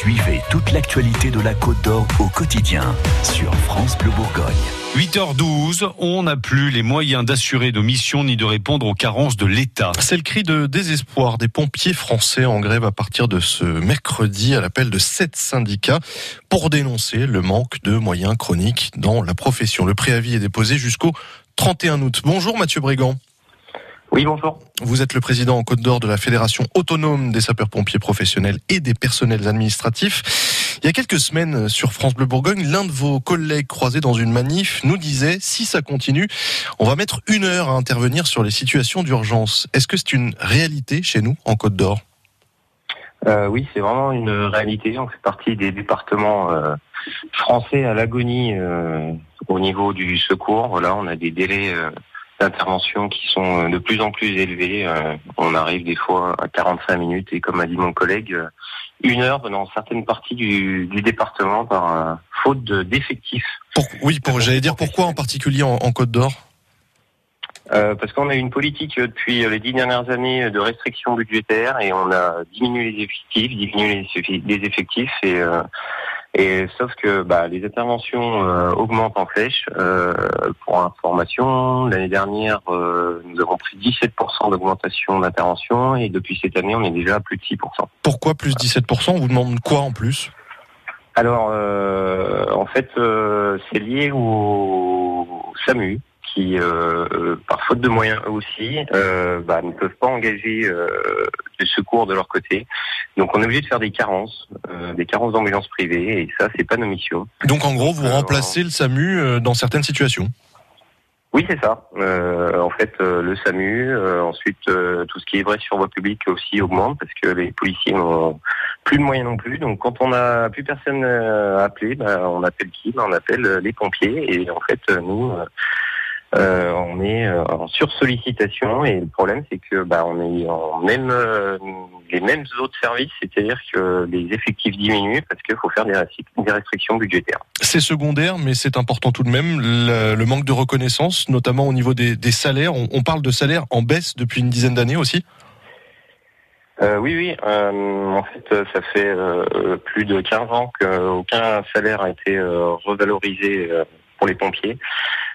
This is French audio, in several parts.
Suivez toute l'actualité de la Côte d'Or au quotidien sur France Bleu Bourgogne. 8h12, on n'a plus les moyens d'assurer nos missions ni de répondre aux carences de l'État. C'est le cri de désespoir des pompiers français en grève à partir de ce mercredi à l'appel de sept syndicats pour dénoncer le manque de moyens chroniques dans la profession. Le préavis est déposé jusqu'au 31 août. Bonjour Mathieu Brigand. Oui, bonjour. Vous êtes le président en Côte d'Or de la Fédération autonome des sapeurs-pompiers professionnels et des personnels administratifs. Il y a quelques semaines, sur France Bleu Bourgogne, l'un de vos collègues croisés dans une manif nous disait, si ça continue, on va mettre une heure à intervenir sur les situations d'urgence. Est-ce que c'est une réalité chez nous, en Côte d'Or? Euh, Oui, c'est vraiment une réalité. On fait partie des départements euh, français à l'agonie euh, au niveau du secours. Voilà, on a des délais euh, d'intervention qui sont euh, de plus en plus élevés. Euh, on arrive des fois à 45 minutes et comme a dit mon collègue, euh, une heure dans certaines parties du, du département par faute d'effectifs. Oui, pour, j'allais dire pourquoi en particulier en, en Côte d'Or? Euh, parce qu'on a une politique depuis les dix dernières années de restriction budgétaire et on a diminué les effectifs, diminué les effectifs et euh, et sauf que bah, les interventions euh, augmentent en flèche. Euh, pour information, l'année dernière, euh, nous avons pris 17% d'augmentation d'intervention et depuis cette année, on est déjà à plus de 6%. Pourquoi plus 17% On vous demande quoi en plus? Alors, en fait, c'est lié au SAMU qui, euh, par faute de moyens aussi, euh, bah, ne peuvent pas engager euh, de secours de leur côté. Donc on est obligé de faire des carences, euh, des carences d'ambulance privée, et ça, c'est pas nos missions. Donc en gros, vous euh, remplacez le SAMU dans certaines situations oui, c'est ça. Euh, en fait, euh, le SAMU, euh, ensuite tout ce qui est vrai sur voie publique aussi augmente parce que les policiers n'ont plus de moyens non plus. Donc, quand on n'a plus personne à appeler, bah, on appelle qui? Bah, On appelle les pompiers. Et en fait, nous, euh, on est euh, en sursollicitation et le problème c'est que bah, on est en même euh, les mêmes autres services, c'est-à-dire que les effectifs diminuent parce qu'il faut faire des, des, restrictions budgétaires. C'est secondaire, mais c'est important tout de même le, le, manque de reconnaissance, notamment au niveau des, des salaires. On, on, parle de salaires en baisse depuis une dizaine d'années aussi. Euh, oui, oui. en fait, ça fait plus de 15 ans qu'aucun salaire a été revalorisé pour les pompiers.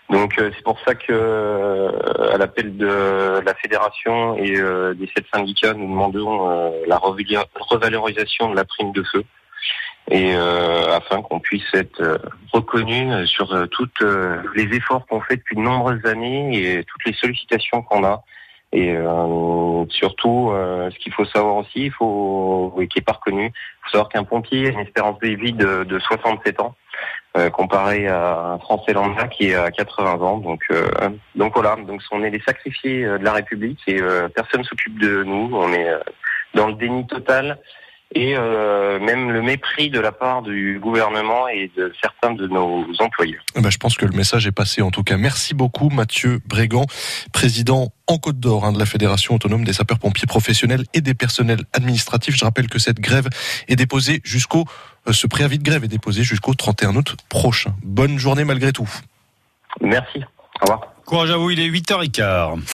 Donc euh, c'est pour ça que euh, à l'appel de la fédération et euh, des sept syndicats, nous demandons la revalorisation de la prime de feu et afin qu'on puisse être reconnu sur toutes les efforts qu'on fait depuis de nombreuses années et toutes les sollicitations qu'on a. Et surtout, ce qu'il faut savoir aussi, il faut, qui est pas reconnu, il faut savoir qu'un pompier a une espérance de vie de, de 67 ans. Euh, comparé à un Français lambda qui est à 80 ans. Donc, euh, donc voilà, donc on est les sacrifiés euh, de la République et personne s'occupe de nous. On est dans le déni total et euh, même le mépris de la part du gouvernement et de certains de nos employeurs. Eh ben, je pense que le message est passé en tout cas. Merci beaucoup Mathieu Brégan, président en Côte d'Or hein, de la Fédération autonome des sapeurs-pompiers professionnels et des personnels administratifs. Je rappelle que cette grève est déposée jusqu'au euh, ce préavis de grève est déposé jusqu'au 31 août prochain. Bonne journée malgré tout. Merci. Au revoir. Courage à vous, il est 8h15.